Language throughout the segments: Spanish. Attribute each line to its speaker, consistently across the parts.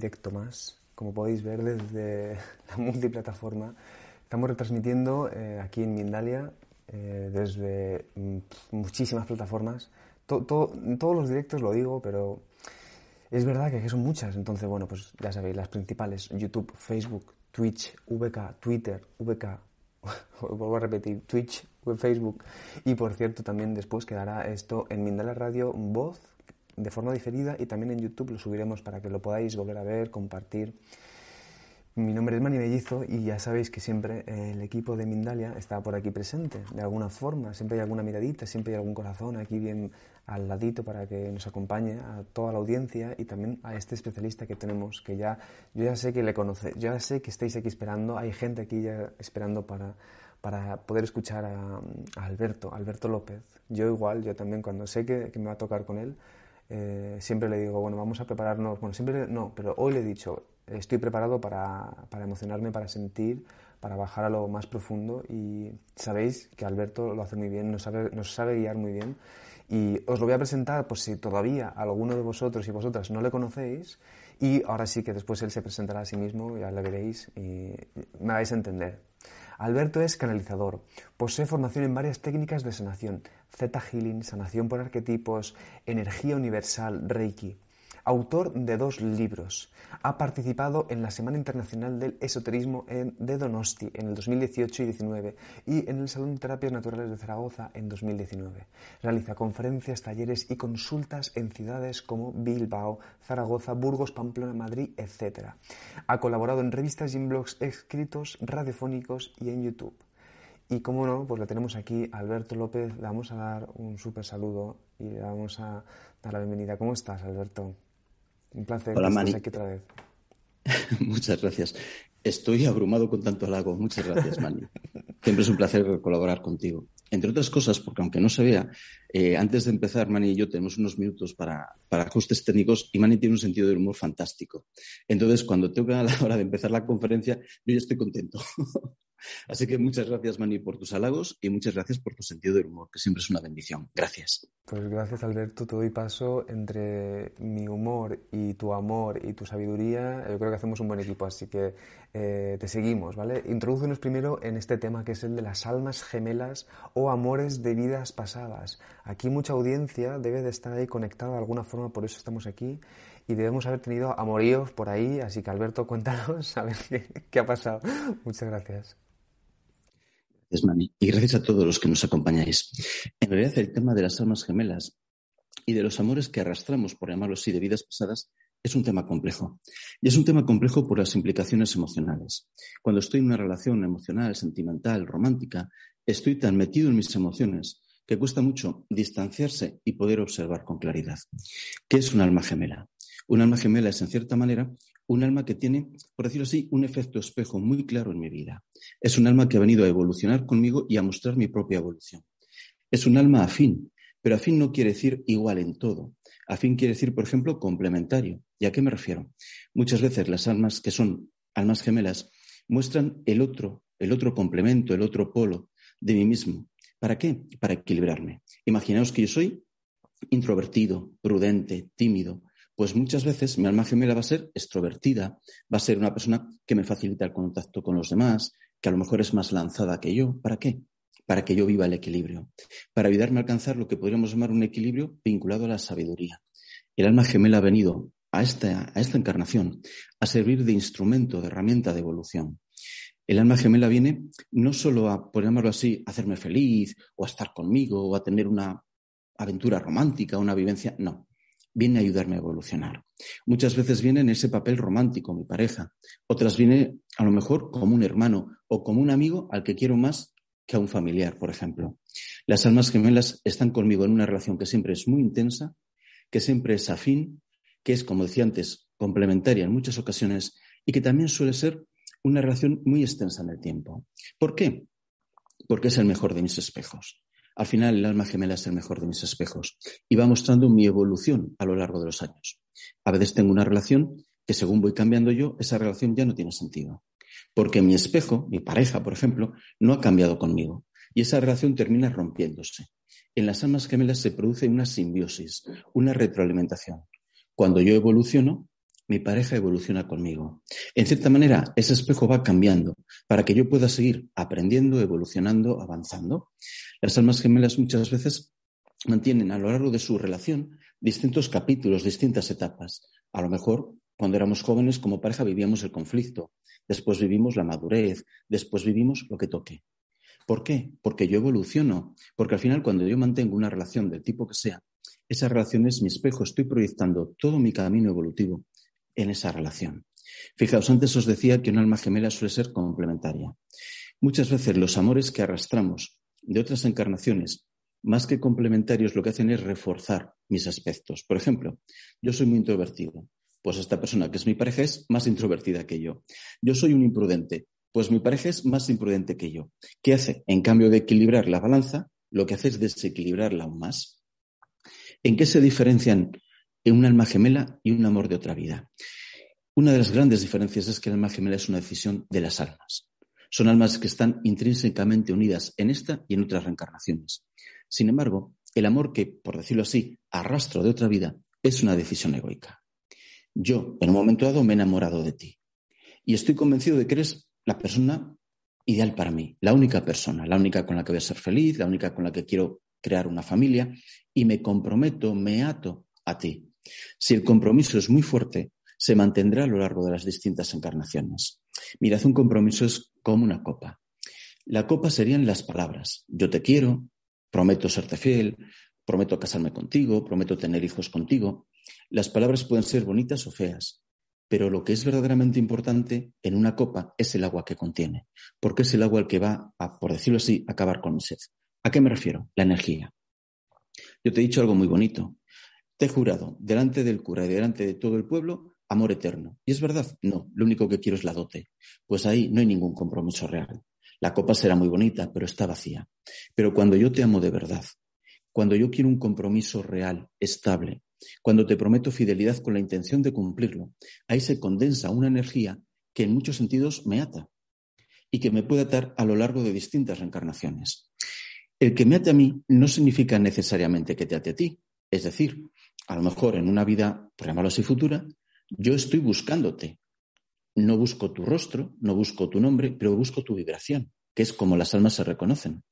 Speaker 1: directo más. Como podéis ver desde la multiplataforma, estamos retransmitiendo eh, aquí en Mindalia eh, desde mm, muchísimas plataformas. To- to- todos los directos lo digo, pero es verdad que son muchas. Entonces, bueno, pues ya sabéis, las principales, YouTube, Facebook, Twitch, VK, Twitter, VK, vuelvo a repetir, Twitch, Facebook. Y por cierto, también después quedará esto en Mindalia Radio Voz de forma diferida y también en YouTube lo subiremos para que lo podáis volver a ver, compartir. Mi nombre es Mani Bellizo y ya sabéis que siempre eh, el equipo de Mindalia está por aquí presente, de alguna forma. Siempre hay alguna miradita, siempre hay algún corazón aquí bien al ladito para que nos acompañe a toda la audiencia y también a este especialista que tenemos, que ya, yo ya sé que le conoce, yo ya sé que estáis aquí esperando, hay gente aquí ya esperando para, para poder escuchar a, a Alberto, Alberto López. Yo igual, yo también cuando sé que, que me va a tocar con él, eh, siempre le digo, bueno, vamos a prepararnos, bueno, siempre no, pero hoy le he dicho, estoy preparado para, para emocionarme, para sentir, para bajar a lo más profundo y sabéis que Alberto lo hace muy bien, nos sabe, nos sabe guiar muy bien. Y os lo voy a presentar por si todavía alguno de vosotros y vosotras no le conocéis. Y ahora sí que después él se presentará a sí mismo, ya le veréis y me vais a entender. Alberto es canalizador, posee formación en varias técnicas de sanación, Theta Healing, sanación por arquetipos, energía universal, Reiki. Autor de dos libros. Ha participado en la Semana Internacional del Esoterismo en- de Donosti en el 2018 y 19 y en el Salón de Terapias Naturales de Zaragoza en 2019. Realiza conferencias, talleres y consultas en ciudades como Bilbao, Zaragoza, Burgos, Pamplona, Madrid, etc. Ha colaborado en revistas y en blogs escritos, radiofónicos y en YouTube. Y como no, pues le tenemos aquí Alberto López. Le vamos a dar un súper saludo y le vamos a dar la bienvenida. ¿Cómo estás, Alberto? Un placer
Speaker 2: Hola, Mani.
Speaker 1: aquí otra vez.
Speaker 2: Muchas gracias. Estoy abrumado con tanto halago. Muchas gracias, Mani. Siempre es un placer colaborar contigo. Entre otras cosas, porque aunque no se vea, eh, antes de empezar, Mani y yo tenemos unos minutos para, para ajustes técnicos y Mani tiene un sentido del humor fantástico. Entonces, cuando toca la hora de empezar la conferencia, yo ya estoy contento. Así que muchas gracias, Mani, por tus halagos y muchas gracias por tu sentido del humor, que siempre es una bendición. Gracias.
Speaker 1: Pues gracias, Alberto. Te doy paso entre mi humor y tu amor y tu sabiduría. Yo creo que hacemos un buen equipo, así que eh, te seguimos, ¿vale? Introdúcenos primero en este tema que es el de las almas gemelas o amores de vidas pasadas. Aquí mucha audiencia debe de estar ahí conectada de alguna forma, por eso estamos aquí. Y debemos haber tenido amoríos por ahí, así que Alberto, cuéntanos a ver qué, ha pasado. Muchas gracias.
Speaker 2: Gracias, Mani. Y gracias a todos los que nos acompañáis. En realidad, el tema de las almas gemelas y de los amores que arrastramos, por llamarlo así, de vidas pasadas, es un tema complejo. Y es un tema complejo por las implicaciones emocionales. Cuando estoy en una relación emocional, sentimental, romántica, estoy tan metido en mis emociones que cuesta mucho distanciarse y poder observar con claridad. ¿Qué es un alma gemela? Un alma gemela es, en cierta manera, un alma que tiene, por decirlo así, un efecto espejo muy claro en mi vida. Es un alma que ha venido a evolucionar conmigo y a mostrar mi propia evolución. Es un alma afín, pero afín no quiere decir igual en todo. Afín quiere decir, por ejemplo, complementario. ¿Y a qué me refiero? Muchas veces las almas que son almas gemelas muestran el otro, el otro complemento, el otro polo de mí mismo. ¿Para qué? Para equilibrarme. Imaginaos que yo soy introvertido, prudente, tímido, pues muchas veces mi alma gemela va a ser extrovertida, va a ser una persona que me facilita el contacto con los demás, que a lo mejor es más lanzada que yo. ¿Para qué? Para que yo viva el equilibrio, para ayudarme a alcanzar lo que podríamos llamar un equilibrio vinculado a la sabiduría. El alma gemela ha venido a esta, a esta encarnación a servir de instrumento, de herramienta de evolución. El alma gemela viene no solo a, por llamarlo así, a hacerme feliz o a estar conmigo o a tener una aventura romántica, una vivencia, no. viene a ayudarme a evolucionar. Muchas veces viene en ese papel romántico, mi pareja. Otras viene a lo mejor como un hermano o como un amigo al que quiero más que a un familiar, por ejemplo. Las almas gemelas están conmigo en una relación que siempre es muy intensa, que siempre es afín, que es, como decía antes, complementaria en muchas ocasiones y que también suele ser una relación muy extensa en el tiempo. ¿Por qué? Porque es el mejor de mis espejos. Al final, el alma gemela es el mejor de mis espejos y va mostrando mi evolución a lo largo de los años. A veces tengo una relación que según voy cambiando yo, esa relación ya no tiene sentido. Porque mi espejo, mi pareja, por ejemplo, no ha cambiado conmigo y esa relación termina rompiéndose. En las almas gemelas se produce una simbiosis, una retroalimentación. Cuando yo evoluciono, mi pareja evoluciona conmigo. En cierta manera, ese espejo va cambiando para que yo pueda seguir aprendiendo, evolucionando, avanzando. Las almas gemelas muchas veces mantienen a lo largo de su relación distintos capítulos, distintas etapas. A lo mejor, cuando éramos jóvenes como pareja vivíamos el conflicto, después vivimos la madurez, después vivimos lo que toque. ¿Por qué? Porque yo evoluciono, porque al final cuando yo mantengo una relación del tipo que sea, esa relación es mi espejo, estoy proyectando todo mi camino evolutivo en esa relación. Fijaos, antes os decía que un alma gemela suele ser complementaria. Muchas veces los amores que arrastramos de otras encarnaciones, más que complementarios, lo que hacen es reforzar mis aspectos. Por ejemplo, yo soy muy introvertido, pues esta persona que es mi pareja es más introvertida que yo. Yo soy un imprudente, pues mi pareja es más imprudente que yo. ¿Qué hace? En cambio de equilibrar la balanza, lo que hace es desequilibrarla aún más. ¿En qué se diferencian en un alma gemela y un amor de otra vida. Una de las grandes diferencias es que el alma gemela es una decisión de las almas. Son almas que están intrínsecamente unidas en esta y en otras reencarnaciones. Sin embargo, el amor que, por decirlo así, arrastro de otra vida es una decisión egoica. Yo, en un momento dado, me he enamorado de ti y estoy convencido de que eres la persona ideal para mí, la única persona, la única con la que voy a ser feliz, la única con la que quiero crear una familia y me comprometo, me ato a ti. Si el compromiso es muy fuerte, se mantendrá a lo largo de las distintas encarnaciones. Mirad, un compromiso es como una copa. La copa serían las palabras. Yo te quiero, prometo serte fiel, prometo casarme contigo, prometo tener hijos contigo. Las palabras pueden ser bonitas o feas, pero lo que es verdaderamente importante en una copa es el agua que contiene, porque es el agua el que va a, por decirlo así, acabar con mi sed. ¿A qué me refiero? La energía. Yo te he dicho algo muy bonito. Te he jurado delante del cura y delante de todo el pueblo amor eterno. ¿Y es verdad? No, lo único que quiero es la dote. Pues ahí no hay ningún compromiso real. La copa será muy bonita, pero está vacía. Pero cuando yo te amo de verdad, cuando yo quiero un compromiso real, estable, cuando te prometo fidelidad con la intención de cumplirlo, ahí se condensa una energía que en muchos sentidos me ata y que me puede atar a lo largo de distintas reencarnaciones. El que me ate a mí no significa necesariamente que te ate a ti. Es decir, a lo mejor en una vida, por llamarlo así, futura, yo estoy buscándote. No busco tu rostro, no busco tu nombre, pero busco tu vibración, que es como las almas se reconocen.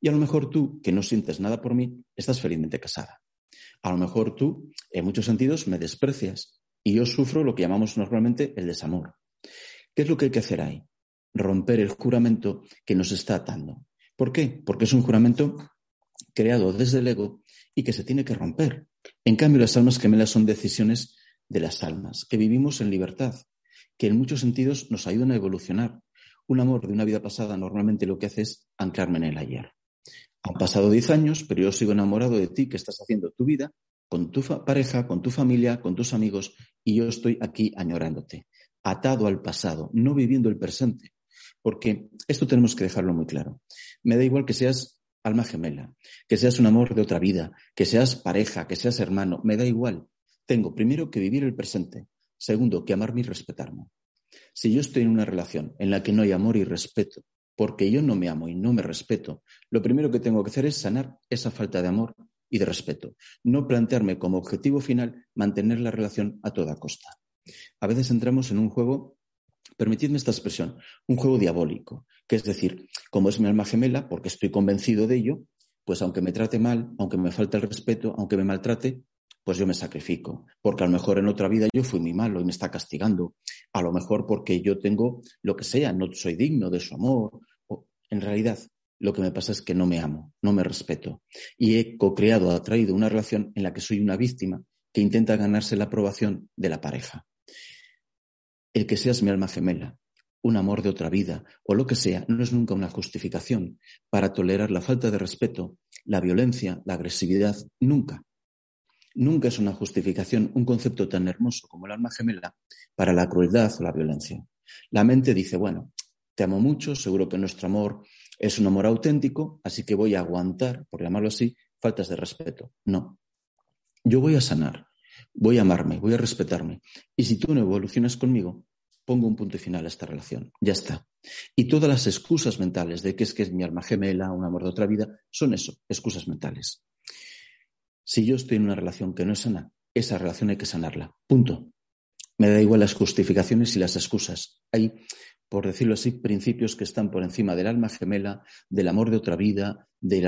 Speaker 2: Y a lo mejor tú, que no sientes nada por mí, estás felizmente casada. A lo mejor tú, en muchos sentidos, me desprecias y yo sufro lo que llamamos normalmente el desamor. ¿Qué es lo que hay que hacer ahí? Romper el juramento que nos está atando. ¿Por qué? Porque es un juramento creado desde el ego y que se tiene que romper. En cambio, las almas gemelas son decisiones de las almas, que vivimos en libertad, que en muchos sentidos nos ayudan a evolucionar. Un amor de una vida pasada normalmente lo que hace es anclarme en el ayer. Han pasado diez años, pero yo sigo enamorado de ti, que estás haciendo tu vida con tu pareja, con tu familia, con tus amigos, y yo estoy aquí añorándote, atado al pasado, no viviendo el presente. Porque esto tenemos que dejarlo muy claro. Me da igual que seas alma gemela, que seas un amor de otra vida, que seas pareja, que seas hermano, me da igual. Tengo primero que vivir el presente, segundo que amarme y respetarme. Si yo estoy en una relación en la que no hay amor y respeto, porque yo no me amo y no me respeto, lo primero que tengo que hacer es sanar esa falta de amor y de respeto. No plantearme como objetivo final mantener la relación a toda costa. A veces entramos en un juego permitidme esta expresión, un juego diabólico, que es decir, como es mi alma gemela, porque estoy convencido de ello, pues aunque me trate mal, aunque me falte el respeto, aunque me maltrate, pues yo me sacrifico, porque a lo mejor en otra vida yo fui muy malo y me está castigando, a lo mejor porque yo tengo lo que sea, no soy digno de su amor, o, en realidad lo que me pasa es que no me amo, no me respeto. Y he co-creado, atraído una relación en la que soy una víctima que intenta ganarse la aprobación de la pareja. El que seas mi alma gemela, un amor de otra vida o lo que sea, no es nunca una justificación para tolerar la falta de respeto, la violencia, la agresividad, nunca. Nunca es una justificación un concepto tan hermoso como el alma gemela para la crueldad o la violencia. La mente dice, bueno, te amo mucho, seguro que nuestro amor es un amor auténtico, así que voy a aguantar, por llamarlo así, faltas de respeto. No. Yo voy a sanar, voy a amarme, voy a respetarme. Y si tú no evolucionas conmigo, pongo un punto final a esta relación. Ya está. Y todas las excusas mentales de que es que es mi alma gemela, un amor de otra vida, son eso, excusas mentales. Si yo estoy en una relación que no es sana, esa relación hay que sanarla. Punto. Me da igual las justificaciones y las excusas. Hay, por decirlo así, principios que están por encima del alma gemela, del amor de otra vida, del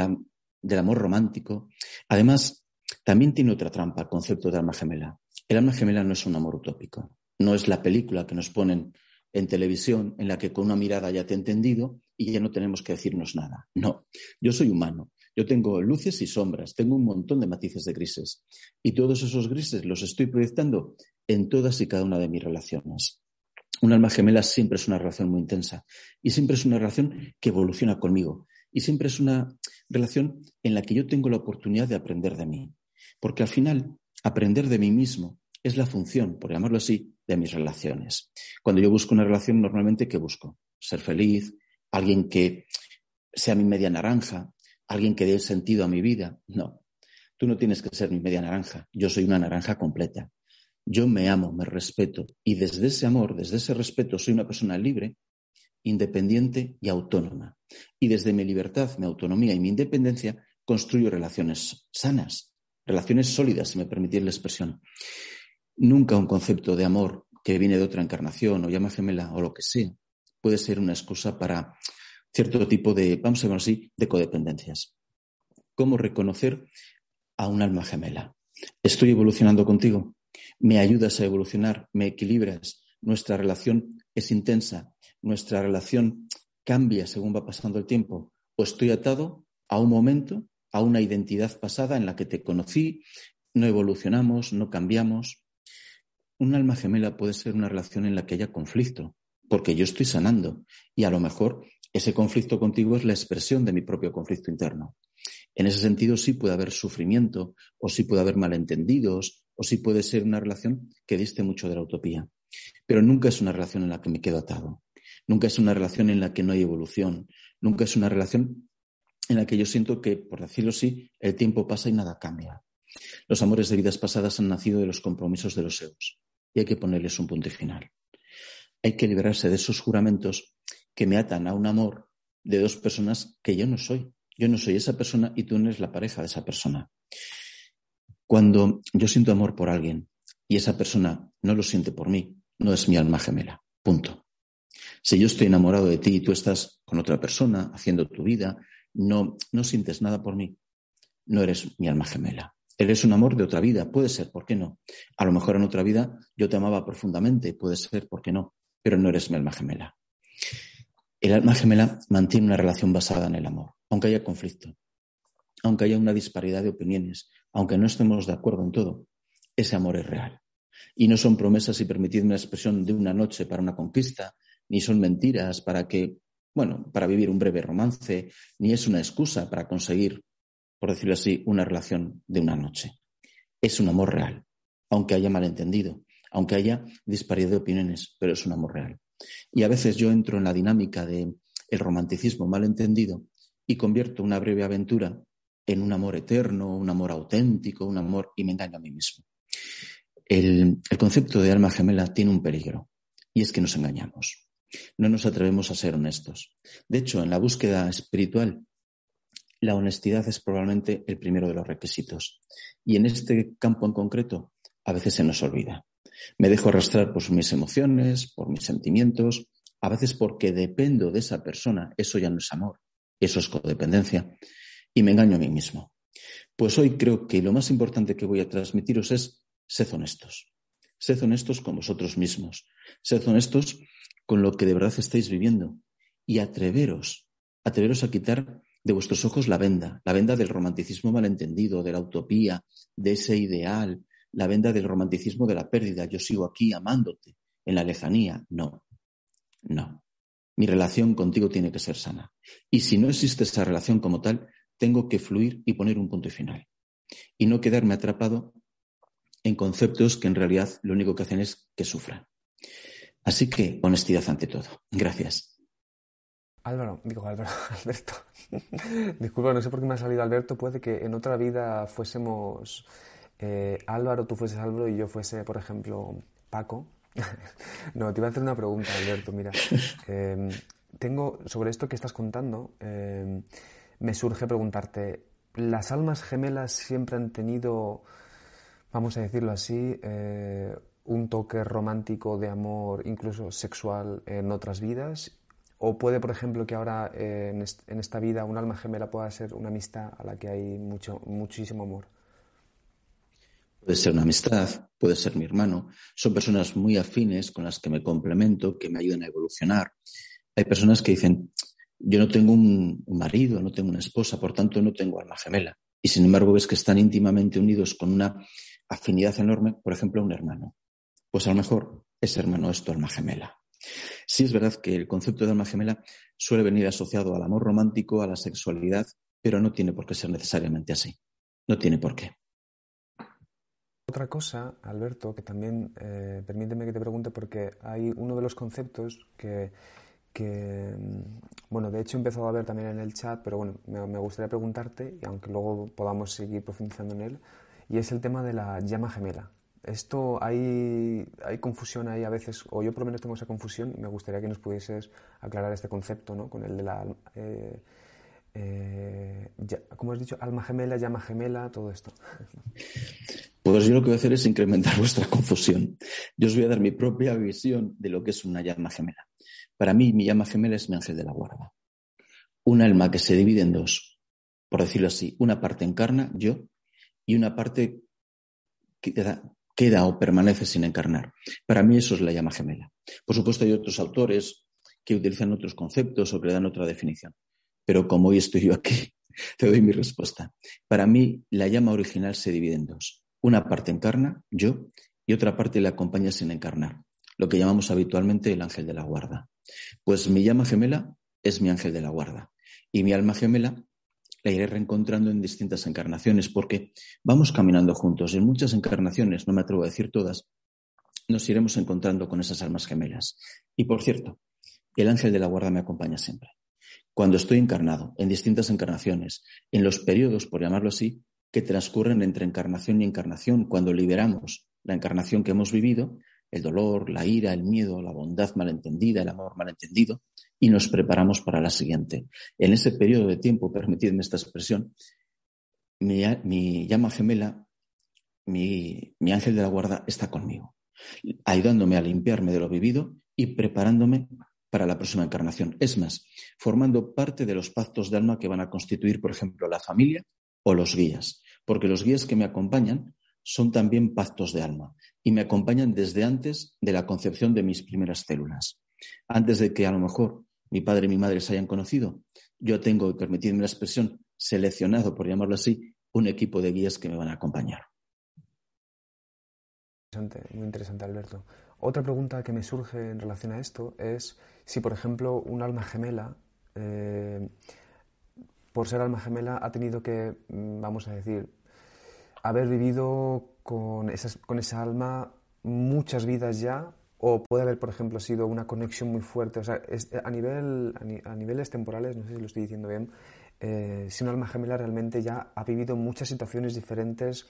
Speaker 2: amor romántico. Además, también tiene otra trampa el concepto de alma gemela. El alma gemela no es un amor utópico. No es la película que nos ponen en televisión en la que con una mirada ya te he entendido y ya no tenemos que decirnos nada. No, yo soy humano yo tengo luces y sombras, tengo un montón de matices de grises y todos esos grises los estoy proyectando en todas y cada una de mis relaciones. Un alma gemela siempre es una relación muy intensa y siempre es una relación que evoluciona conmigo y siempre es una relación en la que yo tengo la oportunidad de aprender de mí. Porque al final, aprender de mí mismo es la función, por llamarlo así, de mis relaciones. Cuando yo busco una relación, normalmente, ¿qué busco? Ser feliz, alguien que sea mi media naranja, alguien que dé sentido a mi vida. No, tú no tienes que ser mi media naranja, yo soy una naranja completa. Yo me amo, me respeto y desde ese amor, desde ese respeto, soy una persona libre, independiente y autónoma. Y desde mi libertad, mi autonomía y mi independencia construyo relaciones sanas, relaciones sólidas, si me permitís la expresión. Nunca un concepto de amor que viene de otra encarnación o llama gemela o lo que sea puede ser una excusa para cierto tipo de, vamos a llamarlo así, de codependencias. ¿Cómo reconocer a un alma gemela? ¿Estoy evolucionando contigo? ¿Me ayudas a evolucionar? ¿Me equilibras? ¿Nuestra relación es intensa? ¿Nuestra relación cambia según va pasando el tiempo? ¿O estoy atado a un momento, a una identidad pasada en la que te conocí, no evolucionamos, no cambiamos? Un alma gemela puede ser una relación en la que haya conflicto, porque yo estoy sanando y a lo mejor ese conflicto contigo es la expresión de mi propio conflicto interno. En ese sentido, sí puede haber sufrimiento, o sí puede haber malentendidos, o sí puede ser una relación que diste mucho de la utopía. Pero nunca es una relación en la que me quedo atado. Nunca es una relación en la que no hay evolución. Nunca es una relación en la que yo siento que, por decirlo así, el tiempo pasa y nada cambia. Los amores de vidas pasadas han nacido de los compromisos de los egos y hay que ponerles un punto final. Hay que liberarse de esos juramentos que me atan a un amor de dos personas que yo no soy. Yo no soy esa persona y tú no eres la pareja de esa persona. Cuando yo siento amor por alguien y esa persona no lo siente por mí, no es mi alma gemela. Punto. Si yo estoy enamorado de ti y tú estás con otra persona haciendo tu vida, no, no sientes nada por mí, no eres mi alma gemela. Eres un amor de otra vida, puede ser, ¿por qué no? A lo mejor en otra vida yo te amaba profundamente, puede ser, ¿por qué no? Pero no eres mi alma gemela. El alma gemela mantiene una relación basada en el amor, aunque haya conflicto, aunque haya una disparidad de opiniones, aunque no estemos de acuerdo en todo, ese amor es real. Y no son promesas, y permitidme la expresión, de una noche para una conquista, ni son mentiras para que, bueno, para vivir un breve romance, ni es una excusa para conseguir, por decirlo así, una relación de una noche. Es un amor real, aunque haya malentendido, aunque haya disparidad de opiniones, pero es un amor real. Y a veces yo entro en la dinámica del el romanticismo malentendido y convierto una breve aventura en un amor eterno, un amor auténtico, un amor y me engaño a mí mismo. El concepto de alma gemela tiene un peligro y es que nos engañamos. No nos atrevemos a ser honestos. De hecho, en la búsqueda espiritual, la honestidad es probablemente el primero de los requisitos. Y en este campo en concreto, a veces se nos olvida. Me dejo arrastrar por mis emociones, por mis sentimientos, a veces porque dependo de esa persona. Eso ya no es amor, eso es codependencia. Y me engaño a mí mismo. Pues hoy creo que lo más importante que voy a transmitiros es sed honestos. Sed honestos con vosotros mismos. Sed honestos con lo que de verdad estáis viviendo. Y atreveros, atreveros a quitar de vuestros ojos la venda, la venda del romanticismo malentendido, de la utopía, de ese ideal, la venda del romanticismo de la pérdida. Yo sigo aquí amándote en la lejanía. No, no. Mi relación contigo tiene que ser sana. Y si no existe esa relación como tal, tengo que fluir y poner un punto final. Y no quedarme atrapado en conceptos que en realidad lo único que hacen es que sufran. Así que honestidad ante todo. Gracias.
Speaker 1: Álvaro, digo Álvaro, Alberto. Disculpa, no sé por qué me ha salido Alberto. Puede que en otra vida fuésemos eh, Álvaro, tú fueses Álvaro y yo fuese, por ejemplo, Paco. no, te iba a hacer una pregunta, Alberto. Mira, em, tengo sobre esto que estás contando, em, me surge preguntarte, ¿las almas gemelas siempre han tenido, vamos a decirlo así, eh, un toque romántico de amor, incluso sexual, en otras vidas? ¿O puede, por ejemplo, que ahora eh, en, esta vida un alma gemela pueda ser una amistad a la que hay mucho, muchísimo amor?
Speaker 2: Puede ser una amistad, puede ser mi hermano. Son personas muy afines con las que me complemento, que me ayudan a evolucionar. Hay personas que dicen, yo no tengo un, marido, no tengo una esposa, por tanto no tengo alma gemela. Y sin embargo ves que están íntimamente unidos con una afinidad enorme, por ejemplo, un hermano. Pues a lo mejor ese hermano es tu alma gemela. Sí es verdad que el concepto de alma gemela suele venir asociado al amor romántico, a la sexualidad, pero no tiene por qué ser necesariamente así. No tiene por qué.
Speaker 1: Otra cosa, Alberto, que también eh, permíteme que te pregunte porque hay uno de los conceptos que, mm, bueno, de hecho he empezado a ver también en el chat, pero bueno, me, gustaría preguntarte, y aunque luego podamos seguir profundizando en él, y es el tema de la llama gemela. Esto hay, hay confusión ahí a veces, o yo por lo menos tengo esa confusión, y me gustaría que nos pudieses aclarar este concepto, ¿no? Con el de la, eh, eh, como has dicho, alma gemela, llama gemela, todo esto.
Speaker 2: Pues yo lo que voy a hacer es incrementar vuestra confusión. Yo os voy a dar mi propia visión de lo que es una llama gemela. Para mí, mi llama gemela es mi ángel de la guarda. Un alma que se divide en dos, por decirlo así. Una parte encarna, yo, y una parte queda, queda o permanece sin encarnar. Para mí eso es la llama gemela. Por supuesto, hay otros autores que utilizan otros conceptos o que le dan otra definición. Pero como hoy estoy yo aquí, te doy mi respuesta. Para mí, la llama original se divide en dos. Una parte encarna, yo, y otra parte le acompaña sin encarnar, lo que llamamos habitualmente el ángel de la guarda. Pues mi llama gemela es mi ángel de la guarda y mi alma gemela la iré reencontrando en distintas encarnaciones porque vamos caminando juntos. En muchas encarnaciones, no me atrevo a decir todas, nos iremos encontrando con esas almas gemelas. Y por cierto, el ángel de la guarda me acompaña siempre. Cuando estoy encarnado, en distintas encarnaciones, en los periodos, por llamarlo así, que transcurren entre encarnación y encarnación, cuando liberamos la encarnación que hemos vivido, el dolor, la ira, el miedo, la bondad malentendida, el amor malentendido, y nos preparamos para la siguiente. En ese periodo de tiempo, permitidme esta expresión, mi, llama gemela, mi, mi ángel de la guarda está conmigo, ayudándome a limpiarme de lo vivido y preparándome para la próxima encarnación. Es más, formando parte de los pactos de alma que van a constituir, por ejemplo, la familia o los guías, porque los guías que me acompañan son también pactos de alma y me acompañan desde antes de la concepción de mis primeras células. Antes de que a lo mejor mi padre y mi madre se hayan conocido, yo tengo, permitidme la expresión, seleccionado, por llamarlo así, un equipo de guías que me van a acompañar.
Speaker 1: muy interesante, Alberto. Otra pregunta que me surge en relación a esto es si, por ejemplo, un alma gemela eh, por ser alma gemela, ha tenido que, mm, vamos a decir, haber vivido con, esas, con esa alma muchas vidas ya, o puede haber, por ejemplo, sido una conexión muy fuerte. O sea, a, nivel, a, niveles temporales, no sé si lo estoy diciendo bien, eh, si un alma gemela realmente ya ha vivido muchas situaciones diferentes,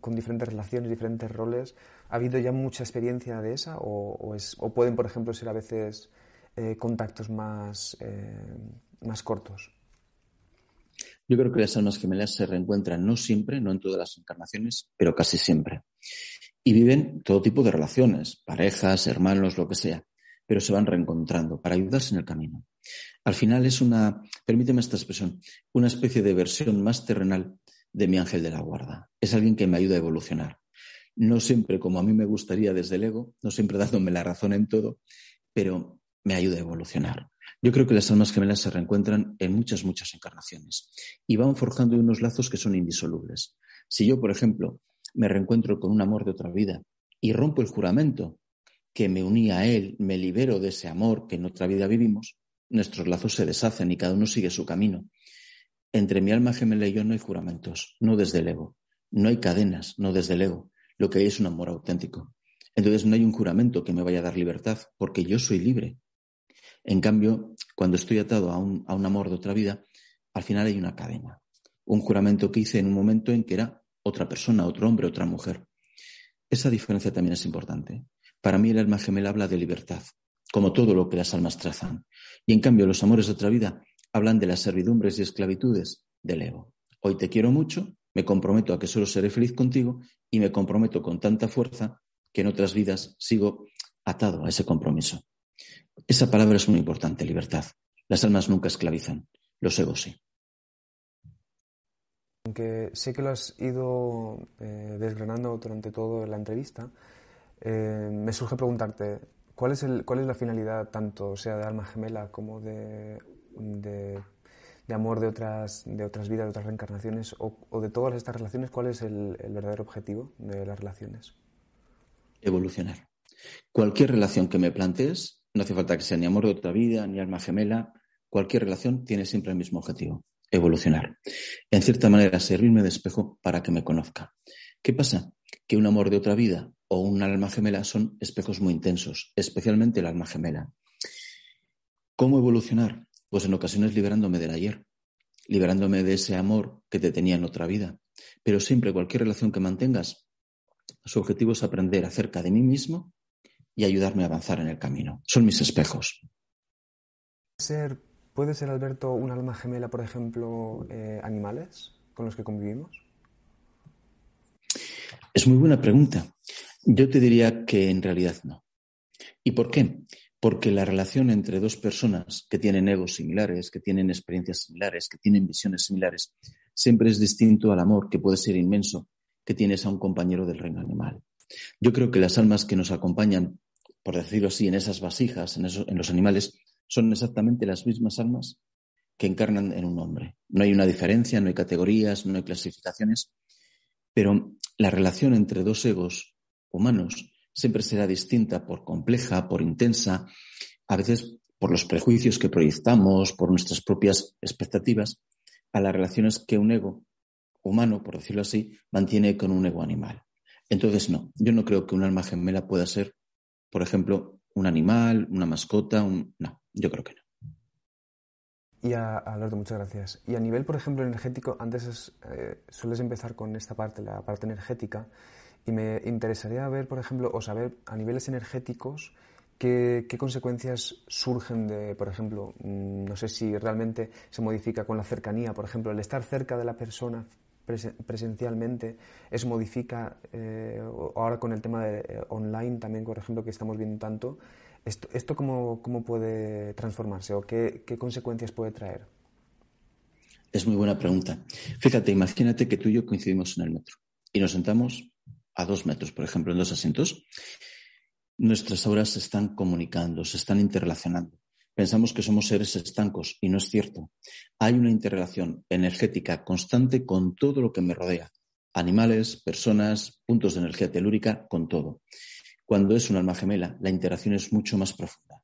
Speaker 1: con diferentes relaciones, diferentes roles, ¿ha habido ya mucha experiencia de esa? ¿O, es, o pueden, por ejemplo, ser a veces eh, contactos más, eh, más cortos?
Speaker 2: Yo creo que las almas gemelas se reencuentran no siempre, no en todas las encarnaciones, pero casi siempre. Y viven todo tipo de relaciones, parejas, hermanos, lo que sea, pero se van reencontrando para ayudarse en el camino. Al final es una, permíteme esta expresión, una especie de versión más terrenal de mi ángel de la guarda. Es alguien que me ayuda a evolucionar. No siempre como a mí me gustaría desde el ego, no siempre dándome la razón en todo, pero me ayuda a evolucionar. Yo creo que las almas gemelas se reencuentran en muchas, muchas encarnaciones y van forjando unos lazos que son indisolubles. Si yo, por ejemplo, me reencuentro con un amor de otra vida y rompo el juramento que me unía a él, me libero de ese amor que en otra vida vivimos, nuestros lazos se deshacen y cada uno sigue su camino. Entre mi alma gemela y yo no hay juramentos, no desde el ego. No hay cadenas, no desde el ego. Lo que hay es un amor auténtico. Entonces no hay un juramento que me vaya a dar libertad, porque yo soy libre. En cambio, cuando estoy atado a un, a un amor de otra vida, al final hay una cadena. Un juramento que hice en un momento en que era otra persona, otro hombre, otra mujer. Esa diferencia también es importante. Para mí el alma gemela habla de libertad, como todo lo que las almas trazan. Y en cambio los amores de otra vida hablan de las servidumbres y esclavitudes del ego. Hoy te quiero mucho, me comprometo a que solo seré feliz contigo y me comprometo con tanta fuerza que en otras vidas sigo atado a ese compromiso. Esa palabra es muy importante, libertad. Las almas nunca esclavizan, los egos sí.
Speaker 1: Aunque sé que lo has ido eh, desgranando durante toda la entrevista, eh, me surge preguntarte, ¿cuál es, el, ¿cuál es la finalidad tanto sea de alma gemela como de amor de otras, de otras vidas, de otras reencarnaciones, o, de todas estas relaciones, ¿cuál es el, verdadero objetivo de las relaciones?
Speaker 2: Evolucionar. Cualquier relación que me plantees, no hace falta que sea ni amor de otra vida, ni alma gemela, cualquier relación tiene siempre el mismo objetivo, evolucionar. En cierta manera, servirme de espejo para que me conozca. ¿Qué pasa? Que un amor de otra vida o un alma gemela son espejos muy intensos, especialmente el alma gemela. ¿Cómo evolucionar? Pues en ocasiones liberándome del ayer, liberándome de ese amor que te tenía en otra vida. Pero siempre cualquier relación que mantengas, su objetivo es aprender acerca de mí mismo y ayudarme a avanzar en el camino. Son mis espejos.
Speaker 1: Ser, ¿Puede ser, Alberto, un alma gemela, por ejemplo, eh, animales con los que convivimos?
Speaker 2: Es muy buena pregunta. Yo te diría que en realidad no. ¿Y por qué? porque la relación entre dos personas que tienen egos similares, que tienen experiencias similares, que tienen visiones similares, siempre es distinto al amor, que puede ser inmenso, que tienes a un compañero del reino animal. Yo creo que las almas que nos acompañan, por decirlo así, en esas vasijas, en, en los animales, son exactamente las mismas almas que encarnan en un hombre. No hay una diferencia, no hay categorías, no hay clasificaciones, pero la relación entre dos egos humanos siempre será distinta por compleja, por intensa, a veces por los prejuicios que proyectamos, por nuestras propias expectativas, a las relaciones que un ego humano, por decirlo así, mantiene con un ego animal. Entonces, no, yo no creo que un alma gemela pueda ser, por ejemplo, un animal, una mascota, un... no, yo creo que no.
Speaker 1: Y a, Alberto, muchas gracias. Y a nivel, por ejemplo, energético, antes eh, sueles empezar con esta parte, la parte energética. Y me interesaría ver, por ejemplo, o saber a niveles energéticos qué, consecuencias surgen de, por ejemplo, mm, no sé si realmente se modifica con la cercanía, por ejemplo, el estar cerca de la persona presencialmente, eso modifica, eh, ahora con el tema de eh, online también, por ejemplo, que estamos viendo tanto, ¿esto, cómo, cómo puede transformarse o qué, qué consecuencias puede traer?
Speaker 2: Es muy buena pregunta. Fíjate, imagínate que tú y yo coincidimos en el metro y nos sentamos a dos metros, por ejemplo, en dos asientos, nuestras auras se están comunicando, se están interrelacionando. Pensamos que somos seres estancos y no es cierto. Hay una interrelación energética constante con todo lo que me rodea. Animales, personas, puntos de energía telúrica, con todo. Cuando es un alma gemela, la interacción es mucho más profunda.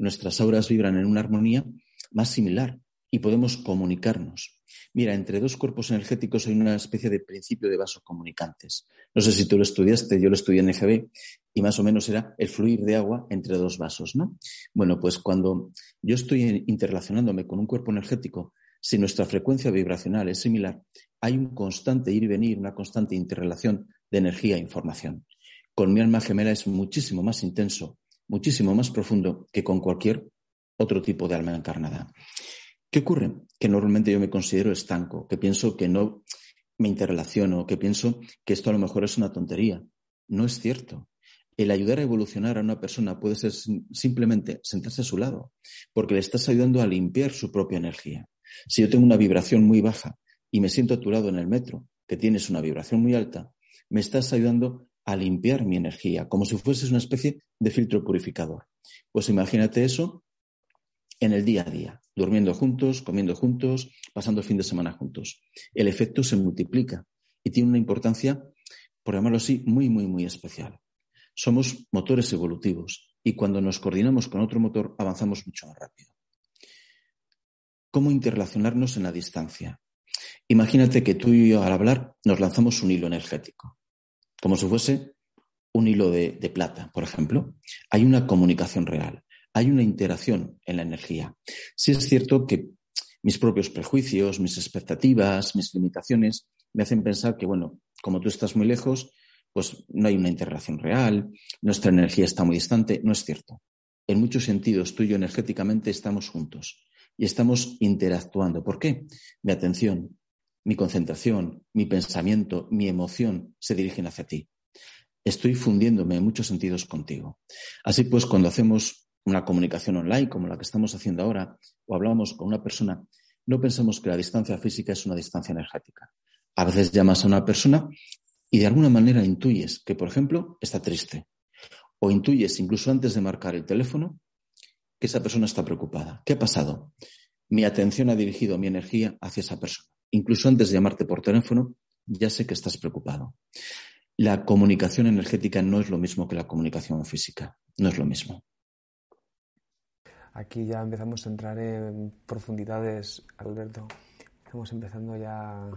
Speaker 2: Nuestras auras vibran en una armonía más similar y podemos comunicarnos. Mira, entre dos cuerpos energéticos hay una especie de principio de vasos comunicantes. No sé si tú lo estudiaste, yo lo estudié en EGB y más o menos era el fluir de agua entre dos vasos, ¿no? Bueno, pues cuando yo estoy interrelacionándome con un cuerpo energético, si nuestra frecuencia vibracional es similar, hay un constante ir y venir, una constante interrelación de energía e información. Con mi alma gemela es muchísimo más intenso, muchísimo más profundo que con cualquier otro tipo de alma encarnada. ¿Qué ocurre? Que normalmente yo me considero estanco, que pienso que no me interrelaciono, que pienso que esto a lo mejor es una tontería. No es cierto. El ayudar a evolucionar a una persona puede ser simplemente sentarse a su lado, porque le estás ayudando a limpiar su propia energía. Si yo tengo una vibración muy baja y me siento a tu lado en el metro, que tienes una vibración muy alta, me estás ayudando a limpiar mi energía, como si fueses una especie de filtro purificador. Pues imagínate eso en el día a día, durmiendo juntos, comiendo juntos, pasando el fin de semana juntos. El efecto se multiplica y tiene una importancia por llamarlo así, muy, muy, muy especial. Somos motores evolutivos y cuando nos coordinamos con otro motor avanzamos mucho más rápido. ¿Cómo interrelacionarnos en la distancia? Imagínate que tú y yo al hablar nos lanzamos un hilo energético, como si fuese un hilo de, plata, por ejemplo. Hay una comunicación real, hay una interacción en la energía. Sí es cierto que mis propios prejuicios, mis expectativas, mis limitaciones me hacen pensar que, bueno, como tú estás muy lejos, pues no hay una interrelación real, nuestra energía está muy distante. No es cierto. En muchos sentidos, tú y yo energéticamente estamos juntos y estamos interactuando. ¿Por qué? Mi atención, mi concentración, mi pensamiento, mi emoción se dirigen hacia ti. Estoy fundiéndome en muchos sentidos contigo. Así pues, cuando hacemos una comunicación online como la que estamos haciendo ahora o hablamos con una persona, no pensemos que la distancia física es una distancia energética. A veces llamas a una persona y de alguna manera intuyes que, por ejemplo, está triste. O intuyes, incluso antes de marcar el teléfono, que esa persona está preocupada. ¿Qué ha pasado? Mi atención ha dirigido mi energía hacia esa persona. Incluso antes de llamarte por teléfono, ya sé que estás preocupado. La comunicación energética no es lo mismo que la comunicación física. No es lo mismo.
Speaker 1: Aquí ya empezamos a entrar en profundidades, Alberto. Estamos empezando ya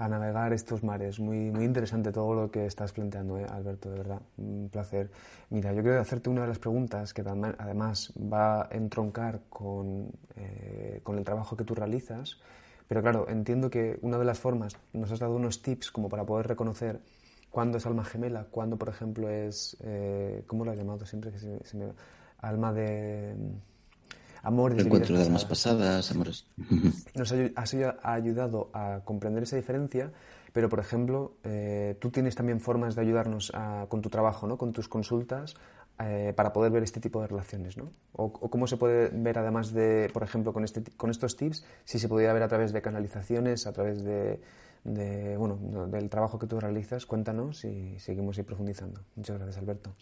Speaker 1: a navegar estos mares. Muy, muy interesante todo lo que estás planteando, ¿eh, Alberto, de verdad. Un placer. Mira, yo quiero hacerte una de las preguntas que además va a entroncar con, eh, con el trabajo que tú realizas. Pero claro, entiendo que una de las formas, nos has dado unos tips como para poder reconocer cuándo es alma gemela, cuándo, por ejemplo, es, eh, ¿cómo lo has llamado siempre? Que se me, alma de
Speaker 2: amor de encuentro de almas pasadas, amores.
Speaker 1: Nos ha ayudado a comprender esa diferencia, pero por ejemplo, eh, tú tienes también formas de ayudarnos con tu trabajo, ¿no? con tus consultas, eh, para poder ver este tipo de relaciones, ¿no? O, cómo se puede ver además de, por ejemplo, con, este, con estos tips, si se podría ver a través de canalizaciones, a través de, de bueno, del trabajo que tú realizas. Cuéntanos y seguimos ahí profundizando. Muchas gracias, Alberto.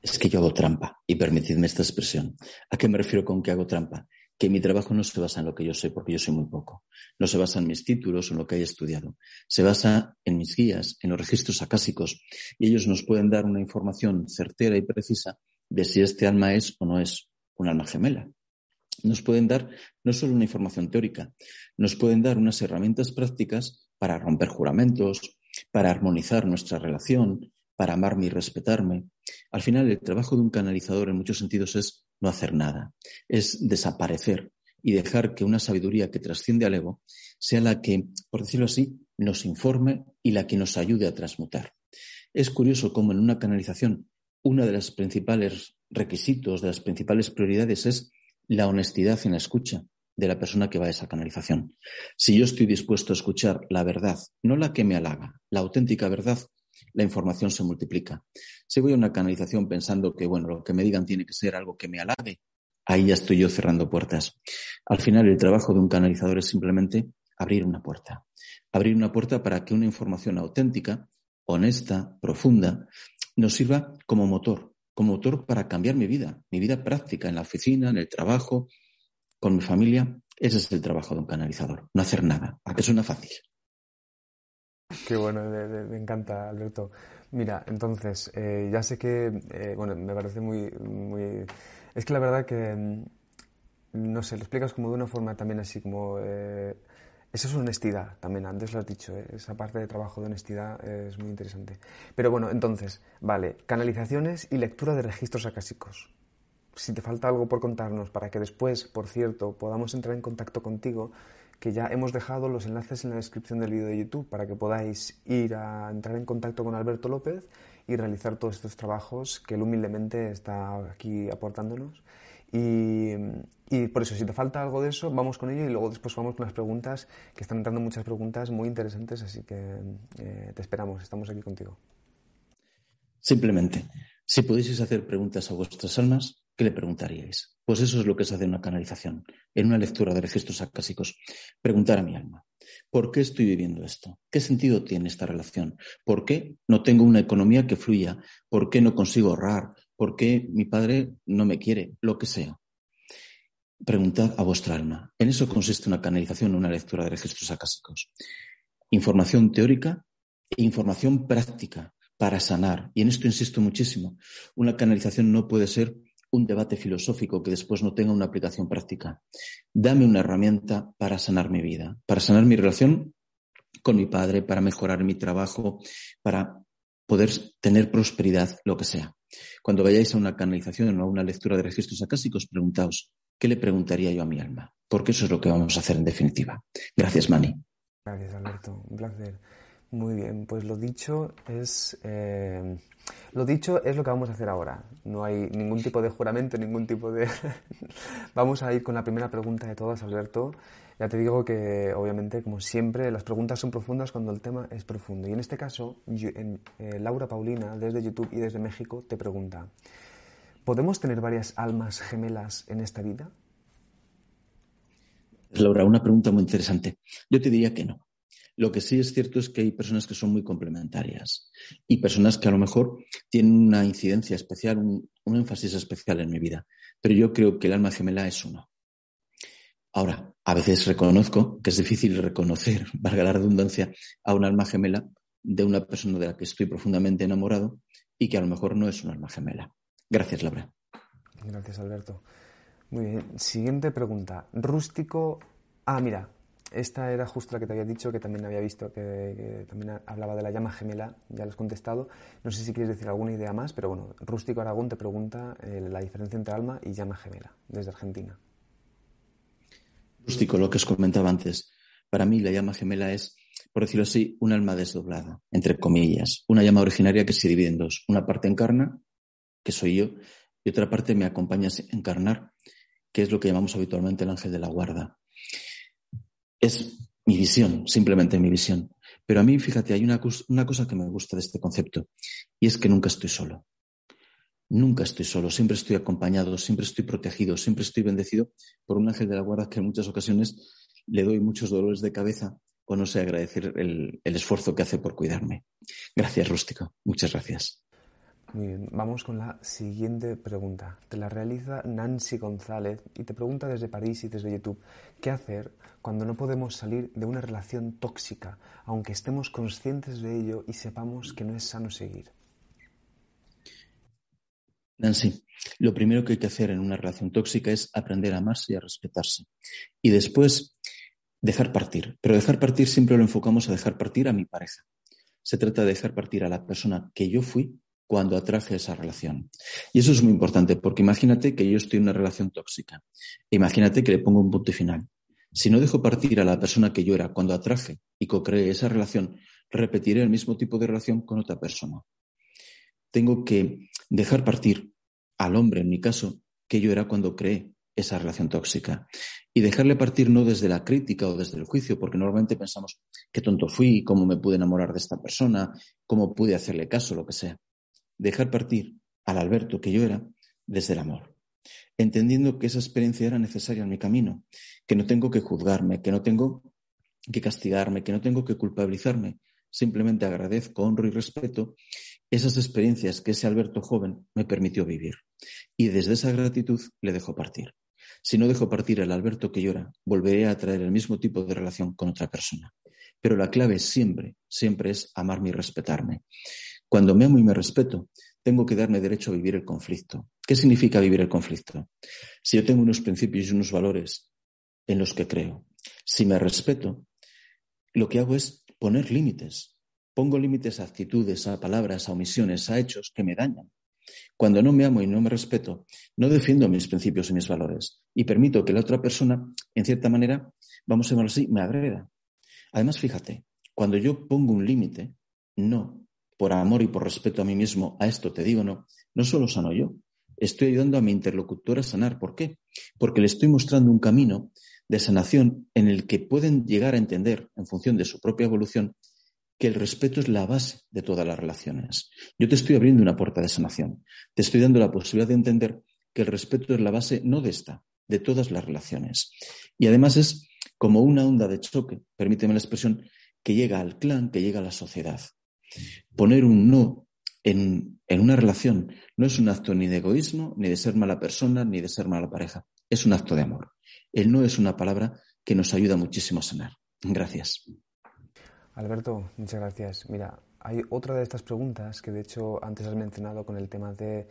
Speaker 2: Es que yo hago trampa, y permitidme esta expresión. ¿A qué me refiero con que hago trampa? Que mi trabajo no se basa en lo que yo sé, porque yo sé muy poco. No se basa en mis títulos o en lo que haya estudiado. Se basa en mis guías, en los registros acásicos, y ellos nos pueden dar una información certera y precisa de si este alma es o no es un alma gemela. Nos pueden dar no solo una información teórica, nos pueden dar unas herramientas prácticas para romper juramentos, para armonizar nuestra relación, para amarme y respetarme. Al final, el trabajo de un canalizador en muchos sentidos es no hacer nada, es desaparecer y dejar que una sabiduría que trasciende al ego sea la que, por decirlo así, nos informe y la que nos ayude a transmutar. Es curioso cómo en una canalización uno de los principales requisitos, de las principales prioridades es la honestidad en la escucha de la persona que va a esa canalización. Si yo estoy dispuesto a escuchar la verdad, no la que me halaga, la auténtica verdad, la información se multiplica. Si voy a una canalización pensando que, bueno, lo que me digan tiene que ser algo que me halague, ahí ya estoy yo cerrando puertas. Al final, el trabajo de un canalizador es simplemente abrir una puerta. Abrir una puerta para que una información auténtica, honesta, profunda, nos sirva como motor, como motor para cambiar mi vida, mi vida práctica en la oficina, en el trabajo, con mi familia. Ese es el trabajo de un canalizador, no hacer nada, a que suena fácil.
Speaker 1: Qué bueno, me, encanta, Alberto. Mira, entonces, eh, ya sé que, eh, bueno, me parece muy, muy... Es que la verdad que, mm, no sé, lo explicas como de una forma también así como... Eh, es honestidad también, antes lo has dicho, esa parte de trabajo de honestidad es muy interesante. Pero bueno, entonces, vale, canalizaciones y lectura de registros acásicos. Si te falta algo por contarnos para que después, por cierto, podamos entrar en contacto contigo, que ya hemos dejado los enlaces en la descripción del vídeo de YouTube para que podáis ir a entrar en contacto con Alberto López y realizar todos estos trabajos que él humildemente está aquí aportándonos. Y, por eso, si te falta algo de eso, vamos con ello y luego después vamos con las preguntas, que están entrando muchas preguntas muy interesantes, así que eh, te esperamos, estamos aquí contigo.
Speaker 2: Simplemente, si pudieseis hacer preguntas a vuestras almas, ¿qué le preguntaríais? Pues eso es lo que se hace en una canalización, en una lectura de registros acásicos. Preguntar a mi alma, ¿por qué estoy viviendo esto? ¿Qué sentido tiene esta relación? ¿Por qué no tengo una economía que fluya? ¿Por qué no consigo ahorrar? ¿Por qué mi padre no me quiere? Lo que sea. Preguntad a vuestra alma. En eso consiste una canalización, una lectura de registros acásicos. Información teórica información práctica para sanar. Y en esto insisto muchísimo. Una canalización no puede ser un debate filosófico que después no tenga una aplicación práctica. Dame una herramienta para sanar mi vida, para sanar mi relación con mi padre, para mejorar mi trabajo, para poder tener prosperidad, lo que sea. Cuando vayáis a una canalización o a una lectura de registros acásicos, preguntaos, ¿qué le preguntaría yo a mi alma? Porque eso es lo que vamos a hacer en definitiva. Gracias, Mani.
Speaker 1: Gracias, Alberto. Un placer. Muy bien, pues lo dicho es eh, lo dicho es lo que vamos a hacer ahora. No hay ningún tipo de juramento, ningún tipo de. vamos a ir con la primera pregunta de todas, Alberto. Ya te digo que, obviamente, como siempre, las preguntas son profundas cuando el tema es profundo. Y en este caso, eh, Laura Paulina, desde YouTube y desde México, te pregunta: ¿Podemos tener varias almas gemelas en esta vida?
Speaker 2: Laura, una pregunta muy interesante. Yo te diría que no. Lo que sí es cierto es que hay personas que son muy complementarias y personas que a lo mejor tienen una incidencia especial, un, énfasis especial en mi vida. Pero yo creo que el alma gemela es uno. Ahora, a veces reconozco que es difícil reconocer, valga la redundancia, a un alma gemela de una persona de la que estoy profundamente enamorado y que a lo mejor no es un alma gemela. Gracias, Laura.
Speaker 1: Gracias, Alberto. Muy bien. Siguiente pregunta. Rústico. Ah, mira, esta era justo la que te había dicho, que también había visto, que, también hablaba de la llama gemela, ya lo has contestado. No sé si quieres decir alguna idea más, pero bueno, Rústico Aragón te pregunta eh, la diferencia entre alma y llama gemela, desde Argentina.
Speaker 2: Rústico, lo que os comentaba antes. Para mí la llama gemela es, por decirlo así, un alma desdoblada, entre comillas, una llama originaria que se divide en dos. Una parte encarna, que soy yo, y otra parte me acompaña a encarnar, que es lo que llamamos habitualmente el ángel de la guarda. Es mi visión, simplemente mi visión. Pero a mí, fíjate, hay una, cosa que me gusta de este concepto y es que nunca estoy solo. Nunca estoy solo, siempre estoy acompañado, siempre estoy protegido, siempre estoy bendecido por un ángel de la guarda que en muchas ocasiones le doy muchos dolores de cabeza o no sé agradecer el esfuerzo que hace por cuidarme. Gracias, Rústico. Muchas gracias.
Speaker 1: Muy bien, vamos con la siguiente pregunta. Te la realiza Nancy González y te pregunta desde París y desde YouTube, ¿qué hacer cuando no podemos salir de una relación tóxica, aunque estemos conscientes de ello y sepamos que no es sano seguir?
Speaker 2: Nancy, lo primero que hay que hacer en una relación tóxica es aprender a amarse y a respetarse. Y después dejar partir. Pero dejar partir siempre lo enfocamos a dejar partir a mi pareja. Se trata de dejar partir a la persona que yo fui cuando atraje esa relación. Y eso es muy importante, porque imagínate que yo estoy en una relación tóxica. Imagínate que le pongo un punto final. Si no dejo partir a la persona que yo era cuando atraje y co-creé esa relación, repetiré el mismo tipo de relación con otra persona. Tengo que dejar partir al hombre, en mi caso, que yo era cuando creé esa relación tóxica. Y dejarle partir no desde la crítica o desde el juicio, porque normalmente pensamos qué tonto fui, cómo me pude enamorar de esta persona, cómo pude hacerle caso, lo que sea dejar partir al Alberto que yo era desde el amor, entendiendo que esa experiencia era necesaria en mi camino, que no tengo que juzgarme, que no tengo que castigarme, que no tengo que culpabilizarme, simplemente agradezco, honro y respeto esas experiencias que ese Alberto joven me permitió vivir. Y desde esa gratitud le dejo partir. Si no dejo partir al Alberto que llora, volveré a traer el mismo tipo de relación con otra persona. Pero la clave siempre, siempre es amarme y respetarme. Cuando me amo y me respeto, tengo que darme derecho a vivir el conflicto. ¿Qué significa vivir el conflicto? Si yo tengo unos principios y unos valores en los que creo, si me respeto, lo que hago es poner límites. Pongo límites a actitudes, a palabras, a omisiones, a hechos que me dañan. Cuando no me amo y no me respeto, no defiendo mis principios y mis valores y permito que la otra persona, en cierta manera, vamos a llamarlo así, me agreda. Además, fíjate, cuando yo pongo un límite, no por amor y por respeto a mí mismo, a esto te digo no, no solo sano yo, estoy ayudando a mi interlocutor a sanar. ¿Por qué? Porque le estoy mostrando un camino de sanación en el que pueden llegar a entender, en función de su propia evolución, que el respeto es la base de todas las relaciones. Yo te estoy abriendo una puerta de sanación. Te estoy dando la posibilidad de entender que el respeto es la base no de esta, de todas las relaciones. Y además es como una onda de choque, permíteme la expresión, que llega al clan, que llega a la sociedad. Poner un no en, una relación no es un acto ni de egoísmo, ni de ser mala persona, ni de ser mala pareja. Es un acto de amor. El no es una palabra que nos ayuda muchísimo a sanar. Gracias.
Speaker 1: Alberto, muchas gracias. Mira, hay otra de estas preguntas que de hecho antes has mencionado con el tema de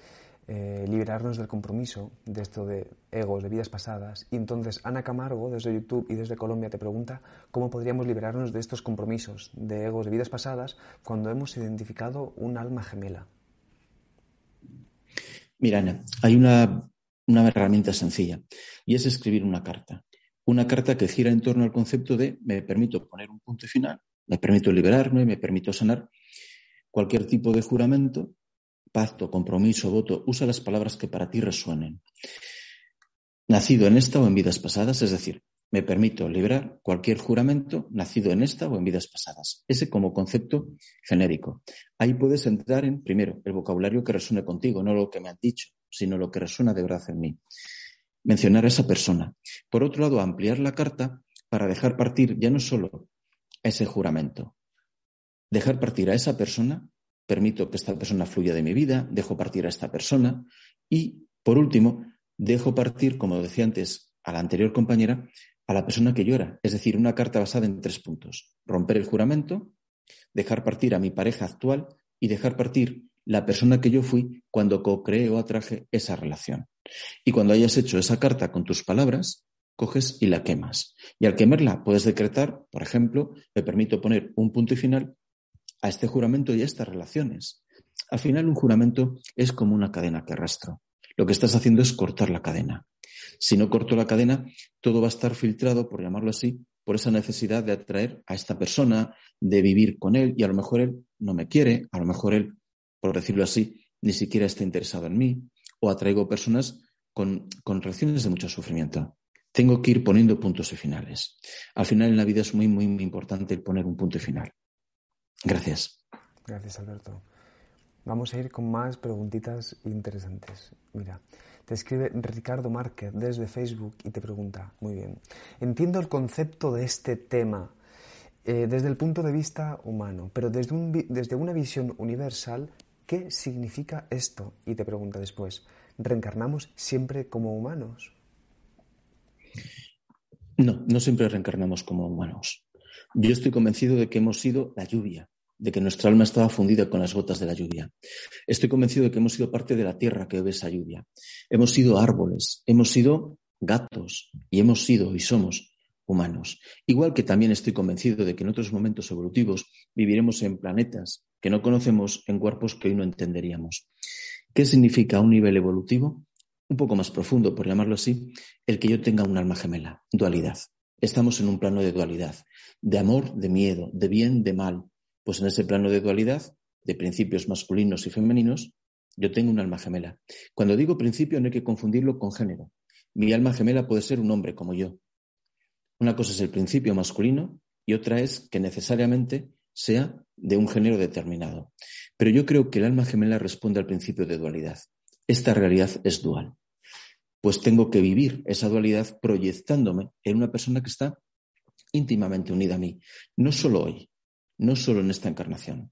Speaker 1: eh, liberarnos del compromiso, de esto de egos, de vidas pasadas. Y entonces Ana Camargo, desde YouTube y desde Colombia, te pregunta cómo podríamos liberarnos de estos compromisos, de egos, de vidas pasadas, cuando hemos identificado un alma gemela.
Speaker 2: Mira, Ana, hay una, una herramienta sencilla y es escribir una carta. Una carta que gira en torno al concepto de me permito poner un punto final, me permito liberarme, me permito sanar cualquier tipo de juramento pacto, compromiso, voto, usa las palabras que para ti resuenen. Nacido en esta o en vidas pasadas, es decir, me permito librar cualquier juramento nacido en esta o en vidas pasadas. Ese como concepto genérico. Ahí puedes entrar en, primero, el vocabulario que resuene contigo, no lo que me han dicho, sino lo que resuena de verdad en mí. Mencionar a esa persona. Por otro lado, ampliar la carta para dejar partir ya no solo ese juramento, dejar partir a esa persona permito que esta persona fluya de mi vida, dejo partir a esta persona y, por último, dejo partir, como decía antes a la anterior compañera, a la persona que llora. Es decir, una carta basada en tres puntos. Romper el juramento, dejar partir a mi pareja actual y dejar partir la persona que yo fui cuando co-creé o atraje esa relación. Y cuando hayas hecho esa carta con tus palabras, coges y la quemas. Y al quemarla puedes decretar, por ejemplo, me permito poner un punto y final a este juramento y a estas relaciones. Al final un juramento es como una cadena que arrastro. Lo que estás haciendo es cortar la cadena. Si no corto la cadena, todo va a estar filtrado, por llamarlo así, por esa necesidad de atraer a esta persona, de vivir con él, y a lo mejor él no me quiere, a lo mejor él, por decirlo así, ni siquiera está interesado en mí, o atraigo personas con, con reacciones de mucho sufrimiento. Tengo que ir poniendo puntos y finales. Al final en la vida es muy, muy, muy importante el poner un punto y final. Gracias.
Speaker 1: Gracias, Alberto. Vamos a ir con más preguntitas interesantes. Mira, te escribe Ricardo Márquez desde Facebook y te pregunta, muy bien, entiendo el concepto de este tema eh, desde el punto de vista humano, pero desde, un, desde una visión universal, ¿qué significa esto? Y te pregunta después, ¿reencarnamos siempre como humanos?
Speaker 2: No, no siempre reencarnamos como humanos. Yo estoy convencido de que hemos sido la lluvia, de que nuestra alma estaba fundida con las gotas de la lluvia. Estoy convencido de que hemos sido parte de la tierra que bebe esa lluvia. Hemos sido árboles, hemos sido gatos y hemos sido y somos humanos. Igual que también estoy convencido de que en otros momentos evolutivos viviremos en planetas que no conocemos, en cuerpos que hoy no entenderíamos. ¿Qué significa un nivel evolutivo? Un poco más profundo, por llamarlo así, el que yo tenga un alma gemela, dualidad. Estamos en un plano de dualidad, de amor, de miedo, de bien, de mal. Pues en ese plano de dualidad, de principios masculinos y femeninos, yo tengo un alma gemela. Cuando digo principio no hay que confundirlo con género. Mi alma gemela puede ser un hombre como yo. Una cosa es el principio masculino y otra es que necesariamente sea de un género determinado. Pero yo creo que el alma gemela responde al principio de dualidad. Esta realidad es dual pues tengo que vivir esa dualidad proyectándome en una persona que está íntimamente unida a mí, no solo hoy, no solo en esta encarnación,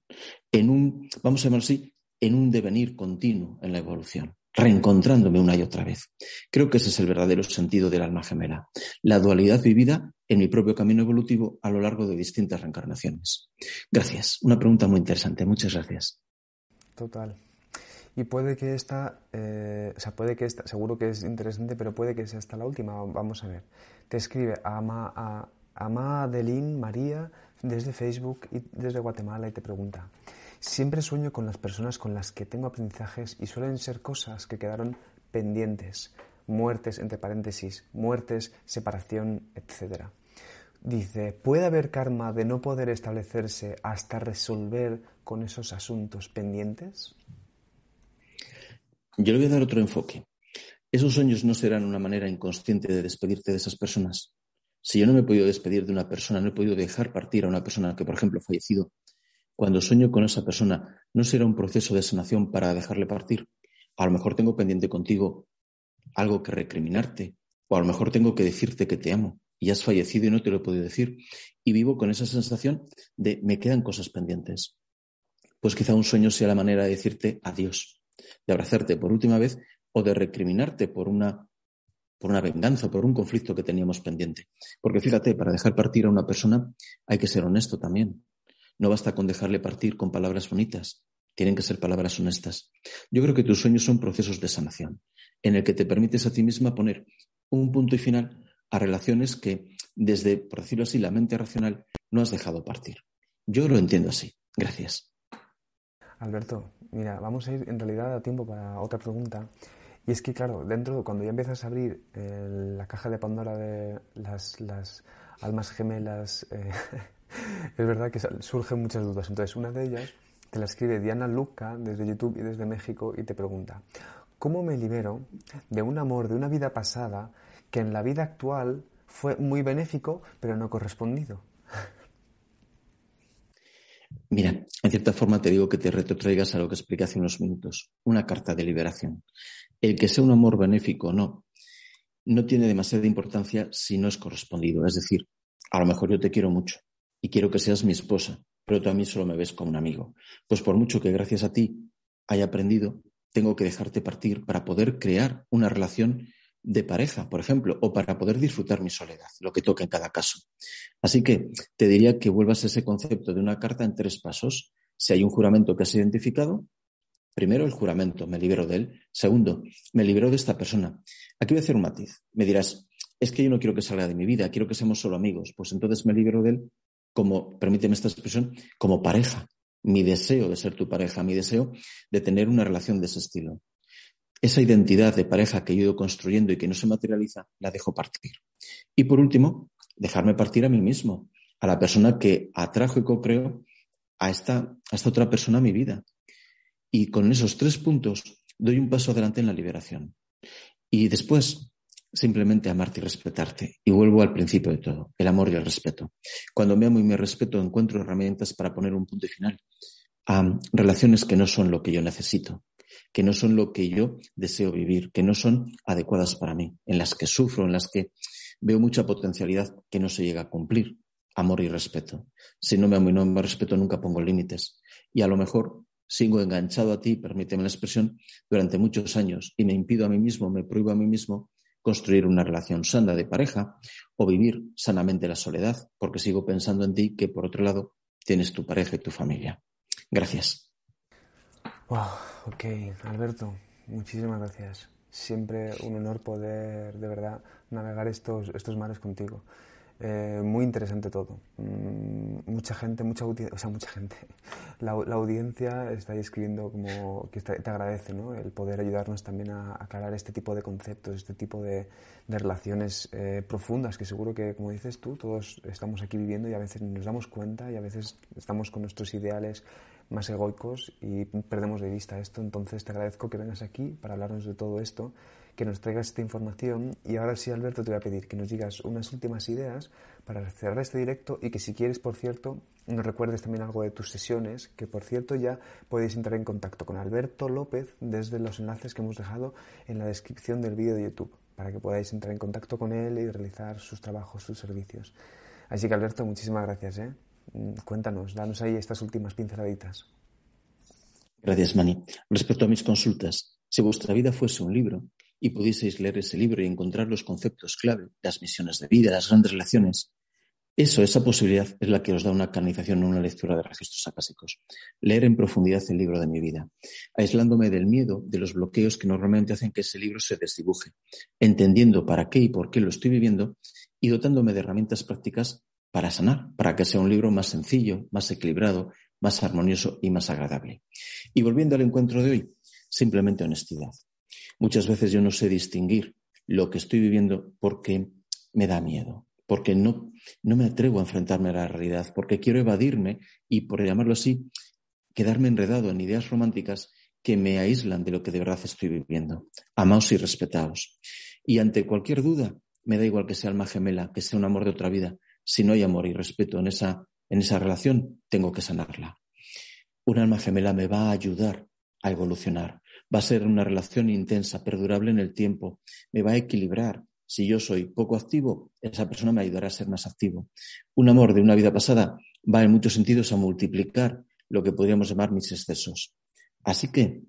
Speaker 2: en un, vamos a llamarlo así, en un devenir continuo en la evolución, reencontrándome una y otra vez. Creo que ese es el verdadero sentido del alma gemela, la dualidad vivida en mi propio camino evolutivo a lo largo de distintas reencarnaciones. Gracias. Una pregunta muy interesante. Muchas gracias.
Speaker 1: Total. Y puede que esta, eh, o sea, puede que esta, seguro que es interesante, pero puede que sea hasta la última. Vamos a ver. Te escribe Ama, a, Ama Adeline María desde Facebook y desde Guatemala y te pregunta. Siempre sueño con las personas con las que tengo aprendizajes y suelen ser cosas que quedaron pendientes. Muertes, entre paréntesis, muertes, separación, etc. Dice, ¿puede haber karma de no poder establecerse hasta resolver con esos asuntos pendientes?
Speaker 2: Yo le voy a dar otro enfoque. Esos sueños no serán una manera inconsciente de despedirte de esas personas. Si yo no me he podido despedir de una persona, no he podido dejar partir a una persona que, por ejemplo, ha fallecido, cuando sueño con esa persona, ¿no será un proceso de sanación para dejarle partir? A lo mejor tengo pendiente contigo algo que recriminarte, o a lo mejor tengo que decirte que te amo y has fallecido y no te lo he podido decir, y vivo con esa sensación de me quedan cosas pendientes. Pues quizá un sueño sea la manera de decirte adiós, de abrazarte por última vez o de recriminarte por una, por una venganza, por un conflicto que teníamos pendiente. Porque fíjate, para dejar partir a una persona hay que ser honesto también. No basta con dejarle partir con palabras bonitas, tienen que ser palabras honestas. Yo creo que tus sueños son procesos de sanación, en el que te permites a ti misma poner un punto y final a relaciones que, desde, por decirlo así, la mente racional, no has dejado partir. Yo lo entiendo así. Gracias.
Speaker 1: Alberto, mira, vamos a ir en realidad a tiempo para otra pregunta. Y es que, claro, dentro, cuando ya empiezas a abrir eh, la caja de Pandora de las, almas gemelas, eh, es verdad que surgen muchas dudas. Entonces, una de ellas te la escribe Diana Luca desde YouTube y desde México y te pregunta, ¿cómo me libero de un amor de una vida pasada que en la vida actual fue muy benéfico pero no correspondido?
Speaker 2: Mira, en cierta forma te digo que te retrotraigas a lo que expliqué hace unos minutos, una carta de liberación. El que sea un amor benéfico o no, no tiene demasiada importancia si no es correspondido. Es decir, a lo mejor yo te quiero mucho y quiero que seas mi esposa, pero tú a mí solo me ves como un amigo. Pues por mucho que gracias a ti haya aprendido, tengo que dejarte partir para poder crear una relación de pareja, por ejemplo, o para poder disfrutar mi soledad, lo que toca en cada caso. Así que te diría que vuelvas a ese concepto de una carta en tres pasos. Si hay un juramento que has identificado, primero el juramento, me libero de él. Segundo, me libero de esta persona. Aquí voy a hacer un matiz. Me dirás, es que yo no quiero que salga de mi vida, quiero que seamos solo amigos. Pues entonces me libero de él como, permíteme esta expresión, como pareja. Mi deseo de ser tu pareja, mi deseo de tener una relación de ese estilo. Esa identidad de pareja que yo he ido construyendo y que no se materializa, la dejo partir. Y por último, dejarme partir a mí mismo, a la persona que atrajo y co-creo a esta, a esta otra persona a mi vida. Y con esos tres puntos doy un paso adelante en la liberación. Y después simplemente amarte y respetarte. Y vuelvo al principio de todo, el amor y el respeto. Cuando me amo y me respeto, encuentro herramientas para poner un punto final a relaciones que no son lo que yo necesito, que no son lo que yo deseo vivir, que no son adecuadas para mí, en las que sufro, en las que veo mucha potencialidad que no se llega a cumplir. Amor y respeto. Si no me amo y no me respeto, nunca pongo límites. Y a lo mejor sigo enganchado a ti, permíteme la expresión, durante muchos años y me impido a mí mismo, me prohíbo a mí mismo construir una relación sana de pareja o vivir sanamente la soledad, porque sigo pensando en ti que por otro lado tienes tu pareja y tu familia. Gracias.
Speaker 1: Wow, ok, Alberto, muchísimas gracias. Siempre un honor poder de verdad navegar estos, estos mares contigo. Eh, muy interesante todo. Mm, mucha gente, mucha o sea, mucha gente. La, audiencia está escribiendo como que te agradece ¿no? el poder ayudarnos también a, aclarar este tipo de conceptos, este tipo de, de relaciones eh, profundas que seguro que, como dices tú, todos estamos aquí viviendo y a veces nos damos cuenta y a veces estamos con nuestros ideales más egoicos y perdemos de vista esto. Entonces te agradezco que vengas aquí para hablarnos de todo esto que nos traigas esta información y ahora sí, Alberto, te voy a pedir que nos digas unas últimas ideas para cerrar este directo y que si quieres, por cierto, nos recuerdes también algo de tus sesiones, que por cierto ya podéis entrar en contacto con Alberto López desde los enlaces que hemos dejado en la descripción del vídeo de YouTube, para que podáis entrar en contacto con él y realizar sus trabajos, sus servicios. Así que Alberto, muchísimas gracias. ¿eh? Mm, cuéntanos, danos ahí estas últimas pinceladitas.
Speaker 2: Gracias, Mani. Respecto a mis consultas, si vuestra vida fuese un libro, y pudieseis leer ese libro y encontrar los conceptos clave, las misiones de vida, las grandes relaciones. Eso, esa posibilidad es la que os da una canalización o una lectura de registros acásicos. Leer en profundidad el libro de mi vida, aislándome del miedo, de los bloqueos que normalmente hacen que ese libro se desdibuje, entendiendo para qué y por qué lo estoy viviendo y dotándome de herramientas prácticas para sanar, para que sea un libro más sencillo, más equilibrado, más armonioso y más agradable. Y volviendo al encuentro de hoy, simplemente honestidad. Muchas veces yo no sé distinguir lo que estoy viviendo porque me da miedo, porque no, no me atrevo a enfrentarme a la realidad, porque quiero evadirme y, por llamarlo así, quedarme enredado en ideas románticas que me aíslan de lo que de verdad estoy viviendo. Amaos y respetaos. Y ante cualquier duda, me da igual que sea alma gemela, que sea un amor de otra vida. Si no hay amor y respeto en esa, en esa relación, tengo que sanarla. Un alma gemela me va a ayudar a evolucionar. Va a ser una relación intensa, perdurable en el tiempo. Me va a equilibrar. Si yo soy poco activo, esa persona me ayudará a ser más activo. Un amor de una vida pasada va en muchos sentidos a multiplicar lo que podríamos llamar mis excesos. Así que,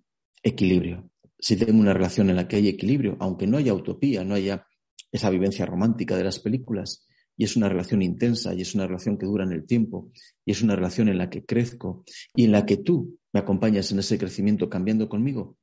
Speaker 2: equilibrio. Si tengo una relación en la que hay equilibrio, aunque no haya utopía, no haya esa vivencia romántica de las películas, y es una relación intensa y es una relación que dura en el tiempo y es una relación en la que crezco y en la que tú me acompañas en ese crecimiento cambiando conmigo,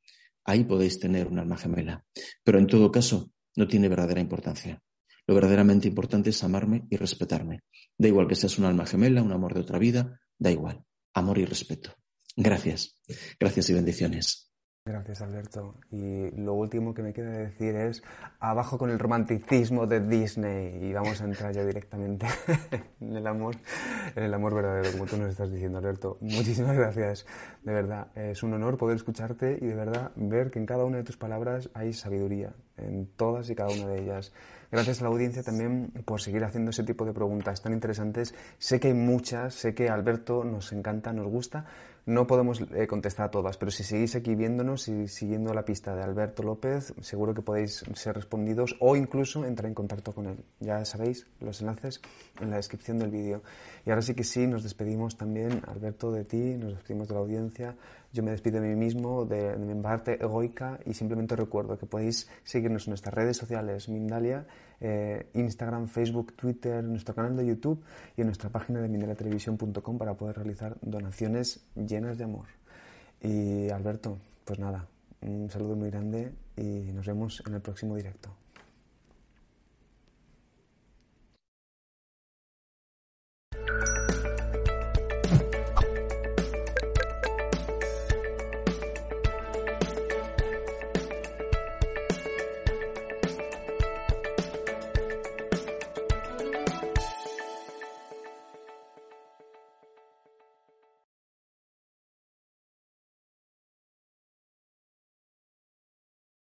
Speaker 2: ahí podéis tener un alma gemela. Pero en todo caso, no tiene verdadera importancia. Lo verdaderamente importante es amarme y respetarme. Da igual que seas un alma gemela, un amor de otra vida, da igual. Amor y respeto. Gracias. Gracias y bendiciones.
Speaker 1: Gracias, Alberto. Y lo último que me queda decir es, abajo con el romanticismo de Disney y vamos a entrar ya directamente en el amor, en el amor verdadero, como tú nos estás diciendo, Alberto. Muchísimas gracias, de verdad. Es un honor poder escucharte y de verdad ver que en cada una de tus palabras hay sabiduría, en todas y cada una de ellas. Gracias a la audiencia también por seguir haciendo ese tipo de preguntas tan interesantes. Sé que hay muchas, sé que Alberto nos encanta, nos gusta, no podemos eh, contestar a todas, pero si seguís aquí viéndonos y siguiendo la pista de Alberto López, seguro que podéis ser respondidos o incluso entrar en contacto con él. Ya sabéis los enlaces en la descripción del vídeo. Y ahora sí que sí, nos despedimos también, Alberto, de ti, nos despedimos de la audiencia. Yo me despido de mí mismo, de, mi parte egoica y simplemente recuerdo que podéis seguirnos en nuestras redes sociales, Mindalia, eh, Instagram, Facebook, Twitter, nuestro canal de YouTube y en nuestra página de mindaliatelevisión.com para poder realizar donaciones llenas de amor. Y Alberto, pues nada, un saludo muy grande y nos vemos en el próximo directo.